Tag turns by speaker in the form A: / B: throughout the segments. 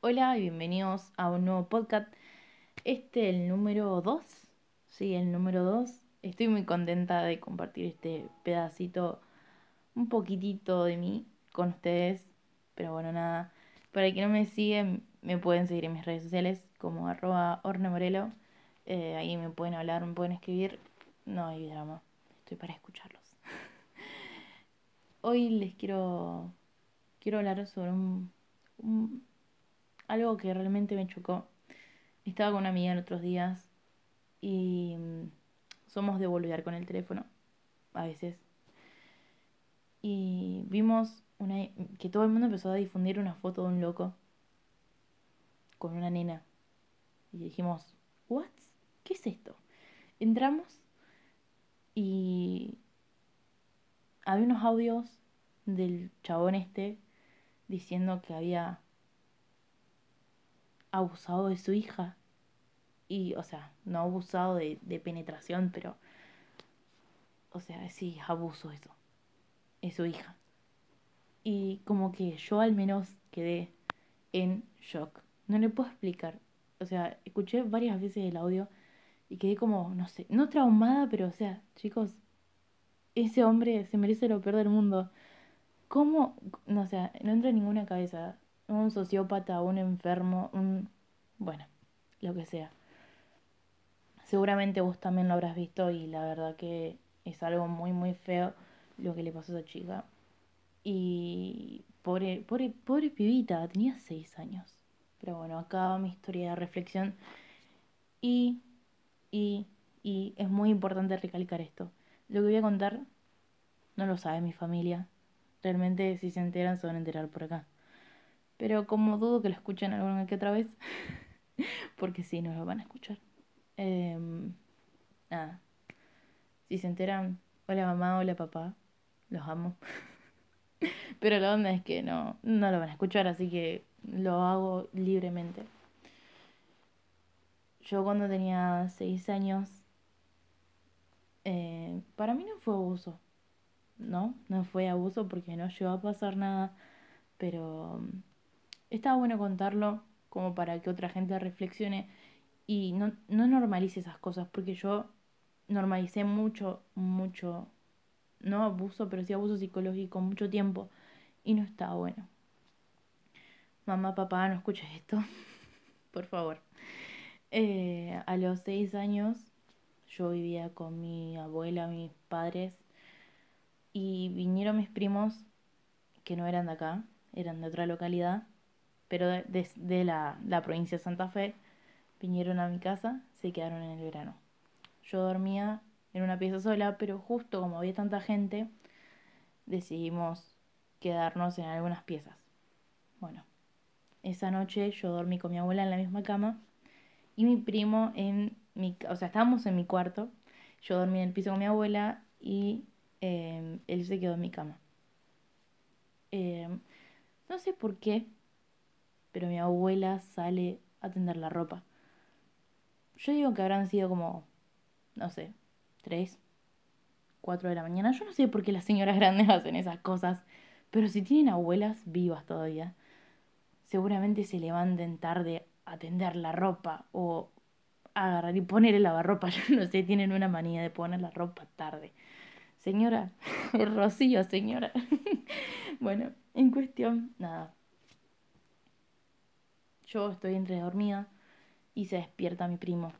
A: Hola y bienvenidos a un nuevo podcast. Este el número 2. Sí, el número 2. Estoy muy contenta de compartir este pedacito, un poquitito de mí con ustedes. Pero bueno, nada. Para que no me siguen, me pueden seguir en mis redes sociales como arroba ornemorelo. Eh, ahí me pueden hablar, me pueden escribir. No hay drama. Estoy para escucharlos. Hoy les quiero, quiero hablar sobre un algo que realmente me chocó. Estaba con una amiga en otros días y mm, somos de volver con el teléfono, a veces. Y vimos una, que todo el mundo empezó a difundir una foto de un loco con una nena. Y dijimos, ¿what? ¿Qué es esto? Entramos y había unos audios del chabón este diciendo que había abusado de su hija. Y, o sea, no abusado de, de penetración, pero... O sea, sí, abuso eso. Es su hija. Y como que yo al menos quedé en shock. No le puedo explicar. O sea, escuché varias veces el audio y quedé como, no sé, no traumada, pero o sea, chicos, ese hombre se merece lo peor del mundo. ¿Cómo? No, sea, no entra en ninguna cabeza un sociópata, un enfermo, un... bueno, lo que sea. Seguramente vos también lo habrás visto y la verdad que es algo muy, muy feo lo que le pasó a esa chica. Y pobre, pobre, pobre pibita, tenía seis años. Pero bueno, acá mi historia de reflexión. Y, y, y es muy importante recalcar esto. Lo que voy a contar no lo sabe mi familia. Realmente si se enteran se van a enterar por acá. Pero como dudo que lo escuchen alguna que otra vez, porque sí, no lo van a escuchar. Em, nada. Si se enteran, hola mamá, hola papá, los amo. Pero la onda es que no, no lo van a escuchar, así que lo hago libremente. Yo cuando tenía seis años, eh, para mí no fue abuso, ¿no? No fue abuso porque no llegó a pasar nada, pero está bueno contarlo como para que otra gente reflexione y no, no normalice esas cosas, porque yo normalicé mucho, mucho, no abuso, pero sí abuso psicológico mucho tiempo y no está bueno. Mamá, papá, no escuches esto, por favor. Eh, a los seis años yo vivía con mi abuela, mis padres, y vinieron mis primos, que no eran de acá, eran de otra localidad, pero desde la, la provincia de Santa Fe vinieron a mi casa, se quedaron en el verano. Yo dormía en una pieza sola, pero justo como había tanta gente, decidimos quedarnos en algunas piezas. Bueno, esa noche yo dormí con mi abuela en la misma cama y mi primo en mi... O sea, estábamos en mi cuarto, yo dormí en el piso con mi abuela y em, él se quedó en mi cama. Em, no sé por qué, pero mi abuela sale a tender la ropa. Yo digo que habrán sido como, no sé, tres, cuatro de la mañana. Yo no sé por qué las señoras grandes hacen esas cosas, pero si tienen abuelas vivas todavía, seguramente se levanten tarde a tender la ropa o agarrar y poner el lavarropa. Yo no sé, tienen una manía de poner la ropa tarde. Señora, Rocío, señora. bueno, en cuestión, nada, yo estoy entre dormida y se despierta mi primo.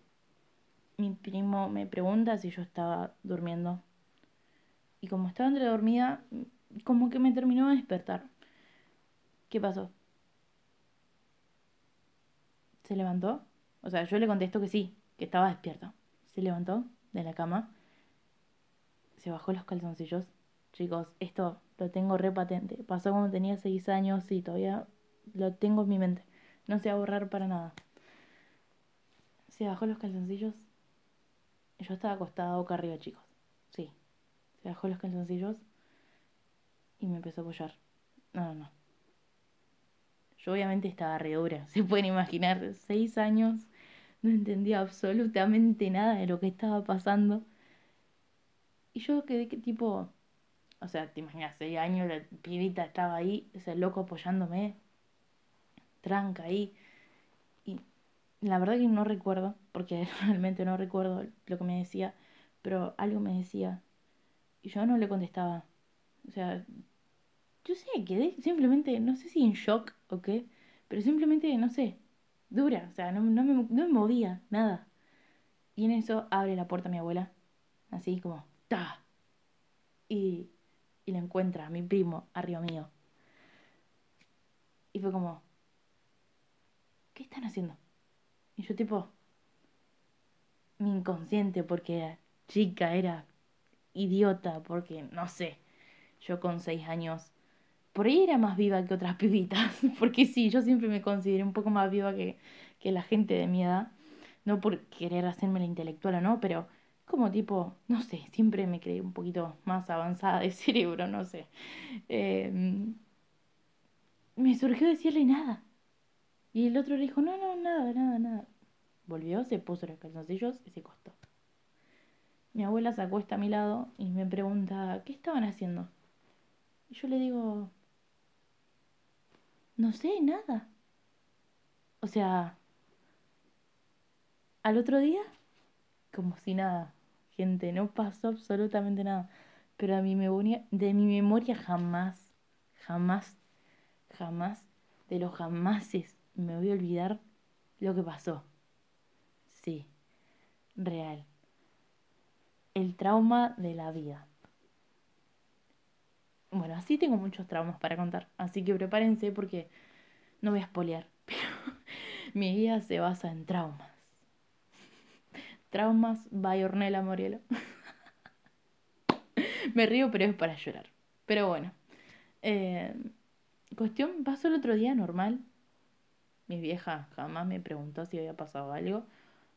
A: Mi primo me pregunta si yo estaba durmiendo. Y como estaba entre dormida, como que me terminó de despertar. ¿Qué pasó? ¿Se levantó? O sea, yo le contesto que sí, que estaba despierto. Se levantó de la cama, se bajó los calzoncillos. Chicos, esto lo tengo re patente. Pasó cuando tenía seis años y todavía lo tengo en mi mente. No se va a borrar para nada. Se bajó los calzoncillos. Yo estaba acostada boca arriba, chicos. Sí. Se bajó los calzoncillos y me empezó a apoyar. No, no, no. Yo obviamente estaba re dura. Se pueden imaginar, seis años. No entendía absolutamente nada de lo que estaba pasando. Y yo quedé que tipo, O sea, te imaginas, seis años, la pibita estaba ahí, ese loco apoyándome, tranca ahí. Y la verdad que no recuerdo, porque realmente no recuerdo lo que me decía, pero algo me decía. Y yo no le contestaba. O sea, yo sé, quedé simplemente, no sé si en shock o qué, pero simplemente, no sé, dura, o sea, no, no, me, no me movía, nada. Y en eso abre la puerta mi abuela, así como, Y, y lo encuentra, mi primo, arriba mío. Y fue como, ¿qué están haciendo? Y yo tipo, mi inconsciente, porque chica, era idiota, porque no sé, yo con seis años, por ahí era más viva que otras pibitas, porque sí, yo siempre me consideré un poco más viva que, que la gente de mi edad no por querer hacerme la intelectual o no, pero como tipo, no sé, siempre me creí un poquito más avanzada de cerebro, no sé. Em, me surgió decirle nada. Y el otro le dijo, no, no, nada, nada, nada. Volvió, se puso los calzoncillos y se costó. Mi abuela se acuesta a mi lado y me pregunta, ¿qué estaban haciendo? Y yo le digo, no sé, nada. O sea, al otro día, como si nada, gente, no pasó absolutamente nada. Pero a mi memoria, de mi memoria jamás, jamás, jamás, de los jamases me voy a olvidar lo que pasó. Sí, real. El trauma de la vida. Bueno, así tengo muchos traumas para contar, así que prepárense porque no voy a espolear, pero mi vida se basa en traumas. Traumas by Ornella Morielo. Me río, pero es para llorar. Pero bueno. Eh, cuestión, pasó el otro día normal. Mi vieja jamás me preguntó si había pasado algo.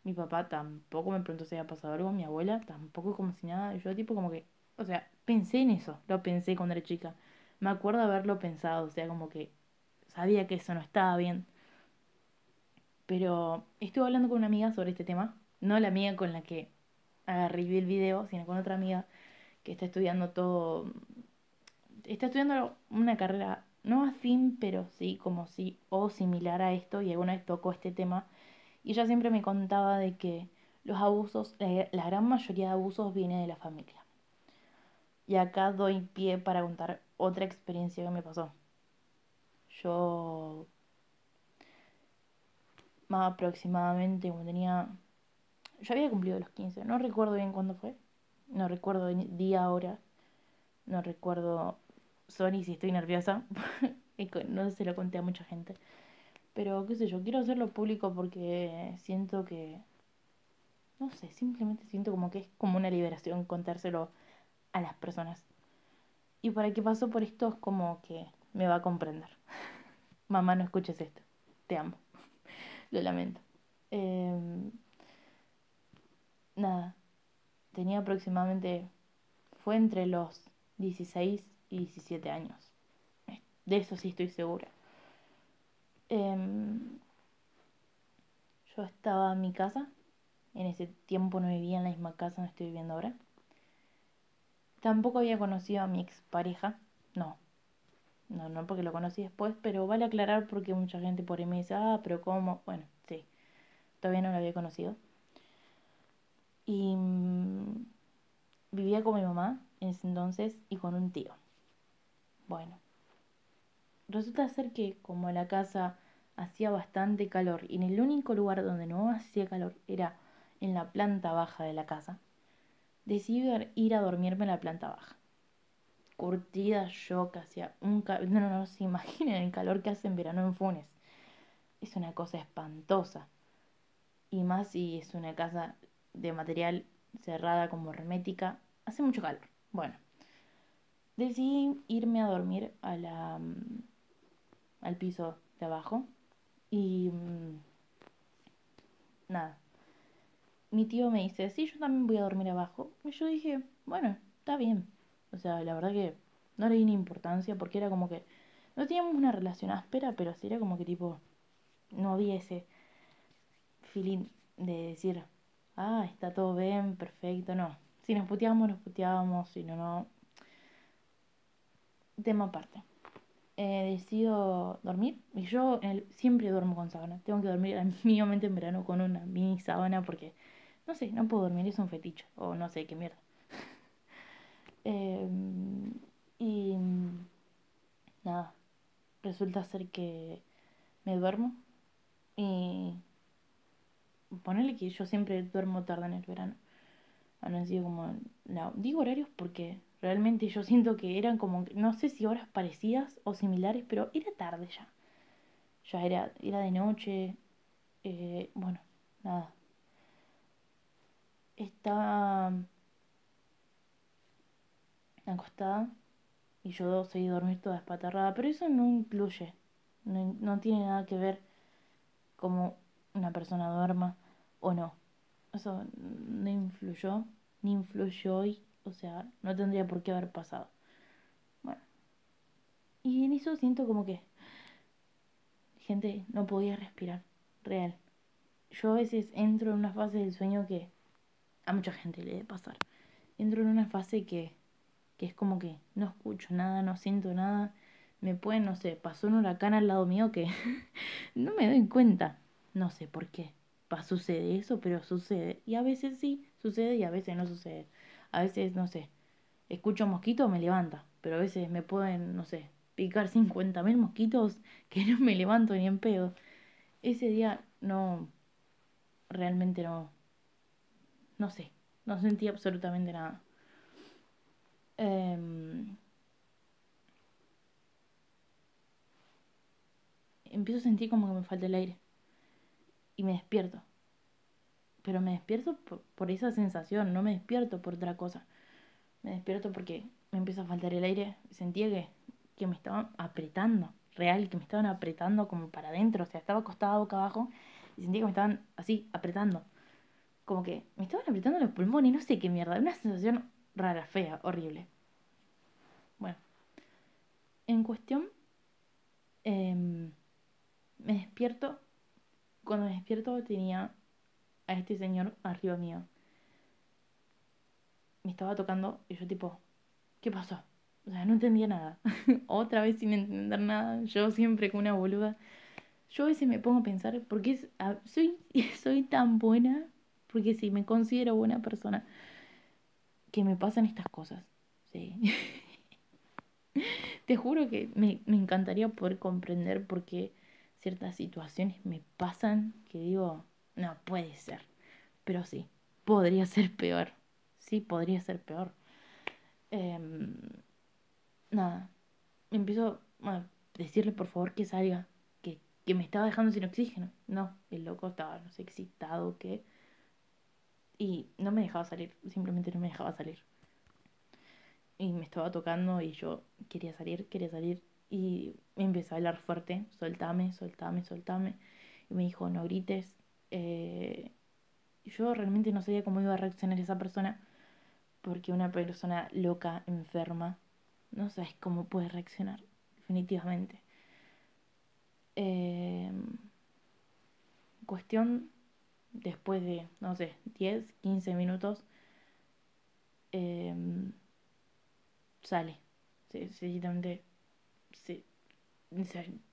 A: Mi papá tampoco me preguntó si había pasado algo. Mi abuela tampoco como si nada. Yo tipo como que, o sea, pensé en eso. Lo pensé cuando era chica. Me acuerdo haberlo pensado. O sea, como que sabía que eso no estaba bien. Pero estuve hablando con una amiga sobre este tema no la amiga con la que agarré el video, sino con otra amiga que está estudiando todo, está estudiando una carrera no afín, pero sí como sí o similar a esto y alguna vez tocó este tema y ella siempre me contaba de que los abusos, la gran mayoría de abusos viene de la familia. Y acá doy pie para contar otra experiencia que me pasó. Yo más aproximadamente cuando tenía yo había cumplido los 15, no recuerdo bien cuándo fue, no recuerdo día, hora, no recuerdo, sorry si estoy nerviosa, no se lo conté a mucha gente, pero qué sé yo, quiero hacerlo público porque siento que, no sé, simplemente siento como que es como una liberación contárselo a las personas. Y para que pasó por esto es como que me va a comprender. Mamá, no escuches esto. Te amo. Lo lamento. Eh, nada, tenía aproximadamente, fue entre los 16 y 17 años. De eso sí estoy segura. Em, yo estaba en mi casa, en ese tiempo no vivía en la misma casa donde estoy viviendo ahora. Tampoco había conocido a mi expareja, no. No, no porque lo conocí después, pero vale aclarar porque mucha gente por ahí me dice, ah, pero ¿cómo? Bueno, sí, todavía no lo había conocido. Y mm, vivía con mi mamá en ese entonces y con un tío. Bueno, resulta ser que como la casa hacía bastante calor y en el único lugar donde no hacía calor era en la planta baja de la casa, decidí ir a dormirme en la planta baja. Curtida yo que hacía un calor, no, no, no se imaginen el calor que hace en verano en Funes. Es una cosa espantosa. Y más si es una casa de material cerrada como hermética. Hace mucho calor. Bueno, decidí irme a dormir a la, mm, al piso de abajo y mm, nada. Mi tío me dice, sí, yo también voy a dormir abajo. Y yo dije, bueno, está bien. O sea, la verdad que no le di ni importancia porque era como que no teníamos una relación áspera, pero sí era como que tipo, no había ese feeling de decir, ah, está todo bien, perfecto, no. Si nos puteábamos, nos puteábamos, si no, no. tema aparte. Eh, decido dormir y yo siempre duermo con sábana. Tengo que dormir mínimamente en verano con una mini sábana porque, no sé, no puedo dormir, es un fetiche o no sé qué mierda. Em, y nada, resulta ser que me duermo y ponerle que yo siempre duermo tarde en el verano. Han sido como, no, digo horarios porque realmente yo siento que eran como, no sé si horas parecidas o similares, pero era tarde ya. Ya era, era de noche, eh, bueno, nada. Estaba acostada y yo seguí dormir toda espatarrada, pero eso no incluye, no, no tiene nada que ver como una persona duerma o no. Eso no influyó, ni influyó hoy, o sea, no tendría por qué haber pasado. Bueno. Y en eso siento como que, gente, no podía respirar, real. Yo a veces entro en una fase del sueño que a mucha gente le debe pasar. Entro en una fase que, que es como que no escucho nada, no siento nada. Me pueden, no sé, pasó un huracán al lado mío que no me doy cuenta. No sé por qué sucede eso, pero sucede. Y a veces sí, sucede y a veces no sucede. A veces, no sé, escucho mosquitos, me levanta, pero a veces me pueden, no sé, picar 50.000 mosquitos que no me levanto ni en pedo. Ese día no, realmente no, no sé, no sentí absolutamente nada. Em, empiezo a sentir como que me falta el aire y me despierto. Pero me despierto por, esa sensación, no me despierto por otra cosa. Me despierto porque me empieza a faltar el aire. Sentía que, que me estaban apretando, real, que me estaban apretando como para adentro. O sea, estaba acostada boca abajo y sentía que me estaban así, apretando. Como que me estaban apretando los pulmones, no sé qué mierda. Una sensación rara, fea, horrible. Bueno, en cuestión, em, me despierto cuando me despierto tenía a este señor arriba mío. Me estaba tocando y yo tipo, ¿qué pasó? O sea, no entendía nada. Otra vez sin entender nada. Yo siempre con una boluda. Yo a veces me pongo a pensar, ¿por qué soy, soy tan buena? Porque sí, me considero buena persona. Que me pasan estas cosas. Sí. Te juro que me, me encantaría poder comprender por qué ciertas situaciones me pasan que digo, no puede ser. Pero sí, podría ser peor. Sí, podría ser peor. Em, nada, empiezo a decirle por favor que salga, que, que me estaba dejando sin oxígeno. No, el loco estaba, no sé, excitado, que... Y no me dejaba salir, simplemente no me dejaba salir. Y me estaba tocando y yo quería salir, quería salir y me empezó a hablar fuerte, soltame, soltame, soltame. Y me dijo, no grites. Eh, yo realmente no sabía cómo iba a reaccionar esa persona, porque una persona loca, enferma, no sabes cómo puede reaccionar, definitivamente. Eh, cuestión, después de, no sé, 10, 15 minutos, eh, sale. Sencillamente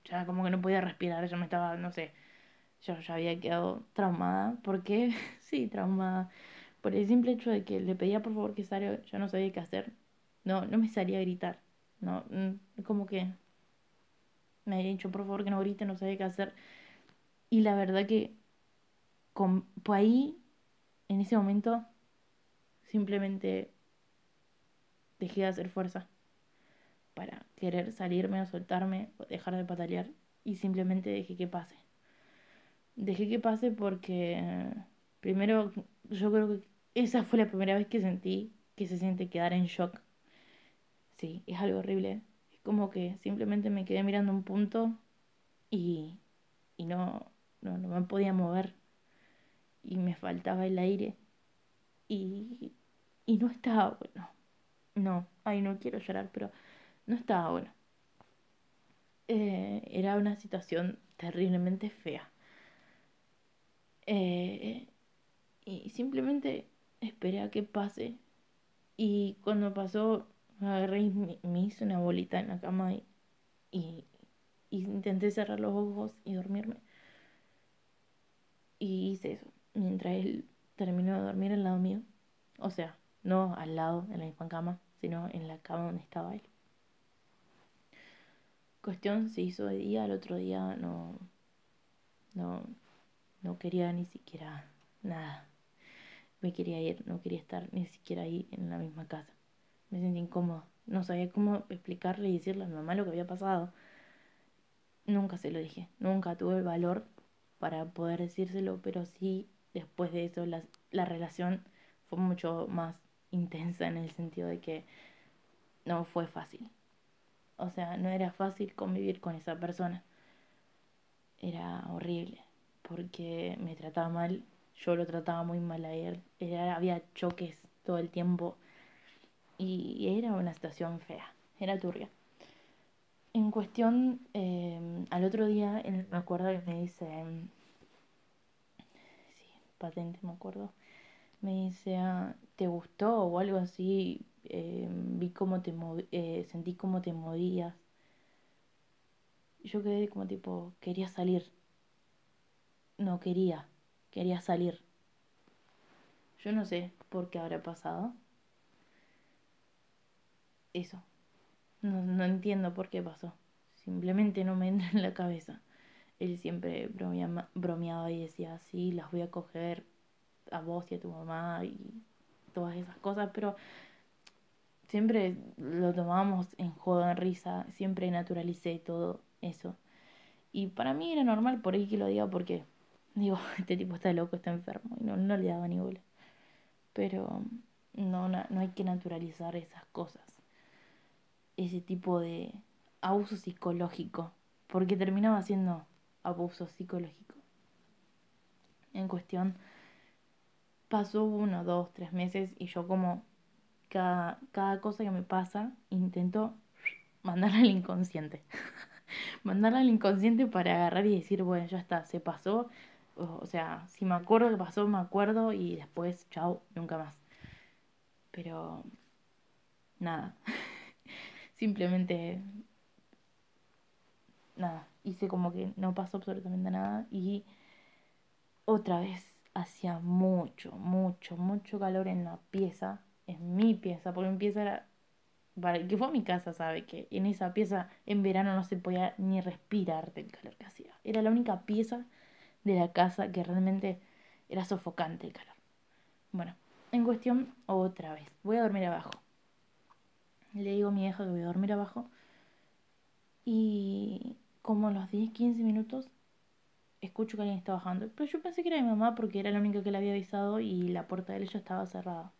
A: ya como que no podía respirar, ya me estaba, no sé, yo ya había quedado traumada, porque sí, traumada, por el simple hecho de que le pedía por favor que salga, yo no sabía qué hacer, no, no me salía a gritar, no, mm, como que me había dicho por favor que no grite, no sabía qué hacer, y la verdad que con, pues ahí, en ese momento, simplemente dejé de hacer fuerza para querer salirme o soltarme o dejar de patalear y simplemente dejé que pase. Dejé que pase porque primero yo creo que esa fue la primera vez que sentí que se siente quedar en shock. Sí, es algo horrible. Es como que simplemente me quedé mirando un punto y, y no, no, no me podía mover y me faltaba el aire y, y no estaba bueno. No, ay, no quiero llorar, pero no estaba bueno. Eh, era una situación terriblemente fea. Eh, y simplemente esperé a que pase. Y cuando pasó, agarré y me, hice una bolita en la cama y, y, intenté cerrar los ojos y dormirme. Y hice eso, mientras él terminó de dormir al lado mío. O sea, no al lado, en la misma cama, sino en la cama donde estaba él. Cuestión se hizo de día, el otro día no, no, no quería ni siquiera nada. Me quería ir, no quería estar ni siquiera ahí en la misma casa. Me sentí incómoda. No sabía cómo explicarle y decirle a mi mamá lo que había pasado. Nunca se lo dije, nunca tuve el valor para poder decírselo, pero sí, después de eso, la, la relación fue mucho más intensa en el sentido de que no fue fácil. O sea, no era fácil convivir con esa persona. Era horrible, porque me trataba mal, yo lo trataba muy mal a él. Era, había choques todo el tiempo y era una situación fea, era turbia. En cuestión, em, al otro día, me acuerdo que me dice, em, sí, patente me acuerdo, me dice, ah, ¿te gustó o algo así? Em, vi cómo te eh, sentí cómo te movías. Yo quedé como tipo, quería salir. No quería, quería salir. Yo no sé por qué habrá pasado eso. No, no entiendo por qué pasó. Simplemente no me entra en la cabeza. Él siempre bromeaba y decía, sí, las voy a coger a vos y a tu mamá y todas esas cosas, pero siempre lo tomábamos en juego, en risa, siempre naturalicé todo eso. Y para mí era normal por ahí que lo diga porque, digo, este tipo está loco, está enfermo y no, no le daba ni bola. Pero no, no, no hay que naturalizar esas cosas ese tipo de abuso psicológico, porque terminaba siendo abuso psicológico. En cuestión, pasó uno, dos, tres meses y yo como cada, cada cosa que me pasa intento mandarla al inconsciente. mandarla al inconsciente para agarrar y decir, bueno, ya está, se pasó. O sea, si me acuerdo que pasó, me acuerdo y después, chao, nunca más. Pero, nada. simplemente nada, hice como que no pasó absolutamente nada y otra vez hacía mucho, mucho, mucho calor en la pieza, en mi pieza, porque mi pieza era, para que fue mi casa, sabe que en esa pieza en verano no se podía ni respirar del calor que hacía. Era la única pieza de la casa que realmente era sofocante el calor. Bueno, en cuestión, otra vez, voy a dormir abajo. Le digo a mi hija que voy a dormir abajo. Y como a los 10, 15 minutos, escucho que alguien está bajando. Pero yo pensé que era mi mamá porque era la única que le había avisado y la puerta de ella estaba cerrada.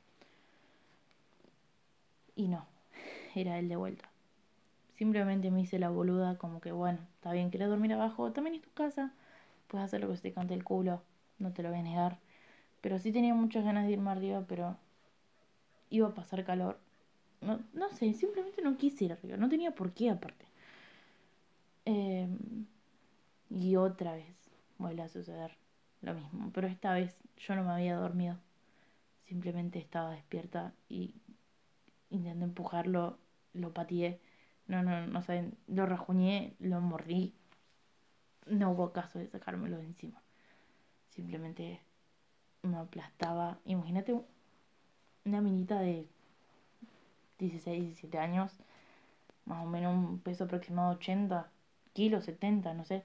A: Y no, era él de vuelta. Simplemente me hice la boluda como que, bueno, está bien, querés dormir abajo, también es tu casa, puedes hacer lo que se te cante el culo, no te lo voy a negar. Pero sí tenía muchas ganas de irme arriba, pero iba a pasar calor no, no sé, simplemente no quise ir arriba, no tenía por qué aparte. Em, y otra vez vuelve a suceder lo mismo, pero esta vez yo no me había dormido, simplemente estaba despierta y intenté empujarlo, lo pateé, no, no, no saben, lo rajuñé, lo mordí, no hubo caso de sacármelo de encima, simplemente me aplastaba, imagínate una minita de 16, 17 años, más o menos un peso aproximado 80 kilos, 70, no sé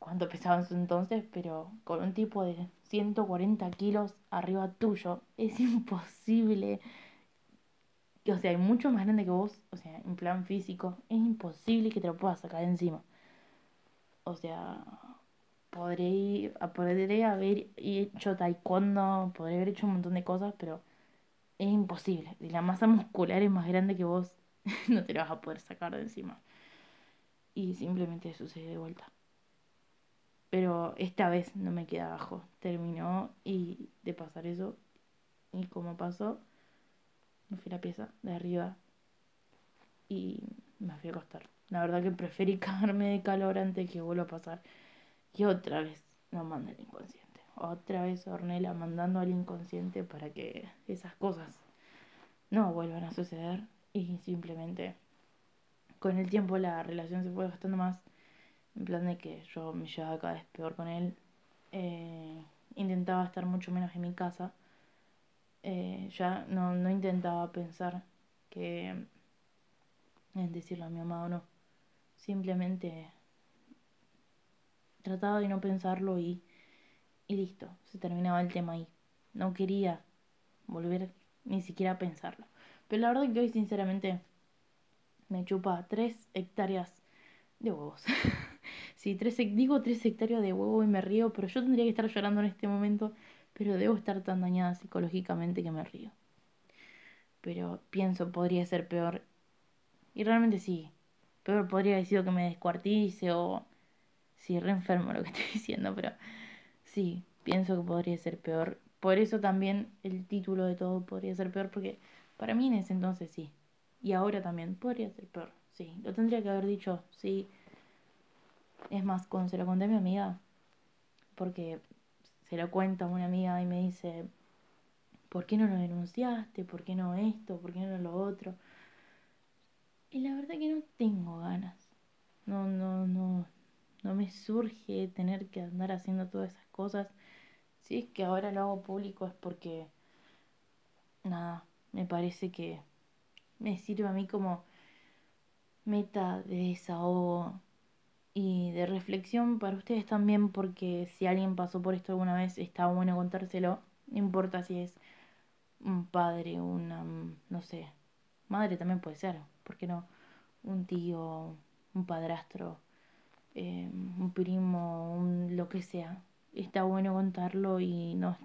A: cuánto pesaba en su entonces, pero con un tipo de 140 kilos arriba tuyo, es imposible. O sea, hay mucho más grande que vos, o sea, en plan físico, es imposible que te lo puedas sacar de encima. O sea, podré, podré haber hecho taekwondo, podré haber hecho un montón de cosas, pero es imposible. Si la masa muscular es más grande que vos, no te la vas a poder sacar de encima. Y simplemente sucede de vuelta. Pero esta vez no me queda abajo. Terminó y de pasar eso. Y como pasó, me fui a la pieza de arriba y me fui a acostar. La verdad que preferí cagarme de calor antes que vuelva a pasar. Y otra vez no manda el inconsciente otra vez Ornella mandando al inconsciente para que esas cosas no vuelvan a suceder Y simplemente con el tiempo la relación se fue gastando más. En plan de que yo me llevaba cada vez peor con él. Eh, intentaba estar mucho menos en mi casa. Eh, ya no, no intentaba pensar que en decirle a mi mamá o no. Simplemente trataba de no pensarlo y, y listo, se terminaba el tema ahí. No quería volver ni siquiera a pensarlo. Pero la verdad es que hoy sinceramente me chupa tres hectáreas de huevos. sí, tres, digo tres hectáreas de huevo y me río, pero yo tendría que estar llorando en este momento, pero debo estar tan dañada psicológicamente que me río. Pero pienso, podría ser peor. Y realmente sí. Peor podría haber sido que me descuartice o... Sí, re enfermo lo que estoy diciendo, pero sí, pienso que podría ser peor. Por eso también el título de todo podría ser peor, porque para mí en ese entonces sí. Y ahora también podría ser peor, sí. Lo tendría que haber dicho, sí. Es más, cuando se lo conté a mi amiga, porque se lo cuenta una amiga y me dice, ¿por qué no lo denunciaste? ¿Por qué no esto? ¿Por qué no lo otro? Y la verdad que no tengo ganas. No, no, no, no me surge tener que andar haciendo todas esas cosas. Si es que ahora lo hago público es porque, nada, me parece que me sirve a mí como meta de desahogo y de reflexión para ustedes también porque si alguien pasó por esto alguna vez está bueno contárselo, no importa si es un padre, una, no sé, madre también puede ser, ¿por qué no? Un tío, un padrastro, eh, un primo, un, lo que sea. Está bueno contarlo y no,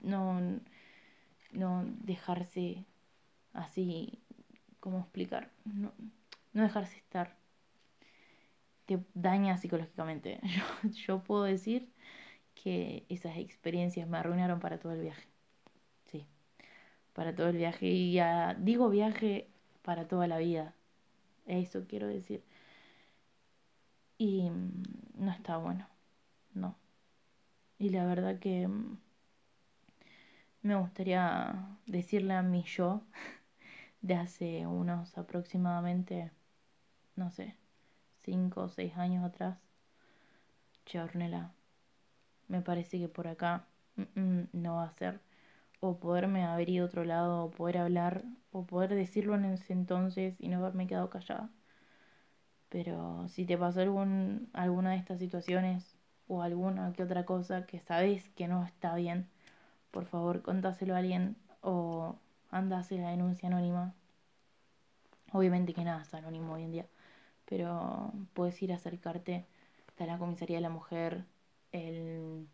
A: no, no dejarse así, ¿cómo explicar? No, no dejarse estar. Te daña psicológicamente. Yo, yo puedo decir que esas experiencias me arruinaron para todo el viaje. Sí, para todo el viaje. Y ya digo viaje para toda la vida. Eso quiero decir. Y mm, no está bueno, no. Y la verdad que mm, me gustaría decirle a mi yo de hace unos aproximadamente, no sé, cinco o seis años atrás, che, Ornella, me parece que por acá mm, no va a ser. O poderme haber ido a otro lado, o poder hablar, o poder decirlo en ese entonces y no haberme quedado callada. Pero si te pasó algún, alguna de estas situaciones o alguna que otra cosa que sabes que no está bien, por favor contáselo a alguien o andase la denuncia anónima. Obviamente que nada es anónimo hoy en día, pero puedes ir a acercarte a la comisaría de la mujer, el,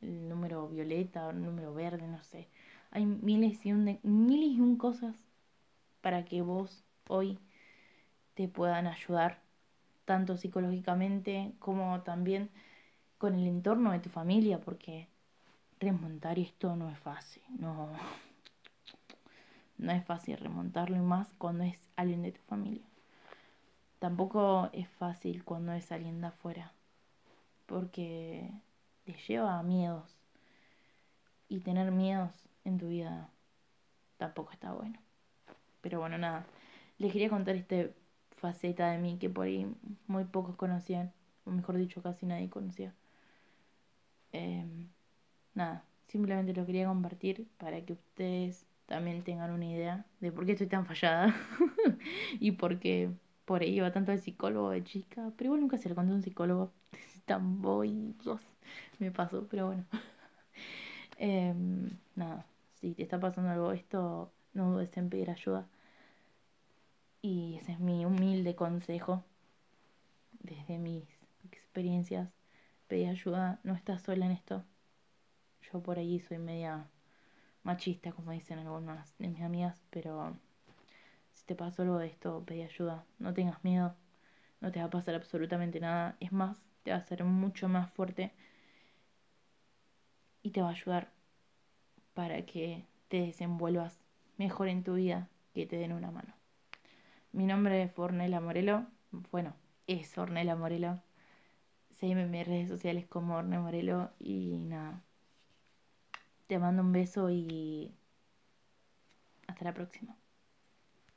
A: el número violeta o el número verde, no sé. Hay miles y un, miles y un cosas para que vos hoy te puedan ayudar, tanto psicológicamente como también con el entorno de tu familia, porque remontar esto no es fácil, no, no es fácil remontarlo y más cuando es alguien de tu familia. Tampoco es fácil cuando es alguien de afuera, porque te lleva a miedos y tener miedos en tu vida tampoco está bueno. Pero bueno, nada, les quería contar este faceta de mí que por ahí muy pocos conocían, o mejor dicho, casi nadie conocía. Em, nada, simplemente lo quería compartir para que ustedes también tengan una idea de por qué estoy tan fallada y por qué por ahí iba tanto al psicólogo de chica, pero igual nunca se lo conté a un psicólogo tan boy, me pasó, pero bueno. Em, nada, si te está pasando algo esto, no dudes en pedir ayuda. Y ese es mi humilde consejo desde mis experiencias. Pedir ayuda, no estás sola en esto. Yo por ahí soy media machista, como dicen algunas de mis amigas, pero te pasó algo de esto, pedí ayuda. No tengas miedo, no te va a pasar absolutamente nada. Es más, te va a hacer mucho más fuerte y te va a ayudar para que te desenvuelvas mejor en tu vida, que te den una mano. Mi nombre es Ornella Morelo. Bueno, es Ornella Morelo. Seguime en mis redes sociales como Orne Morelo. Y nada. Te mando un beso y hasta la próxima.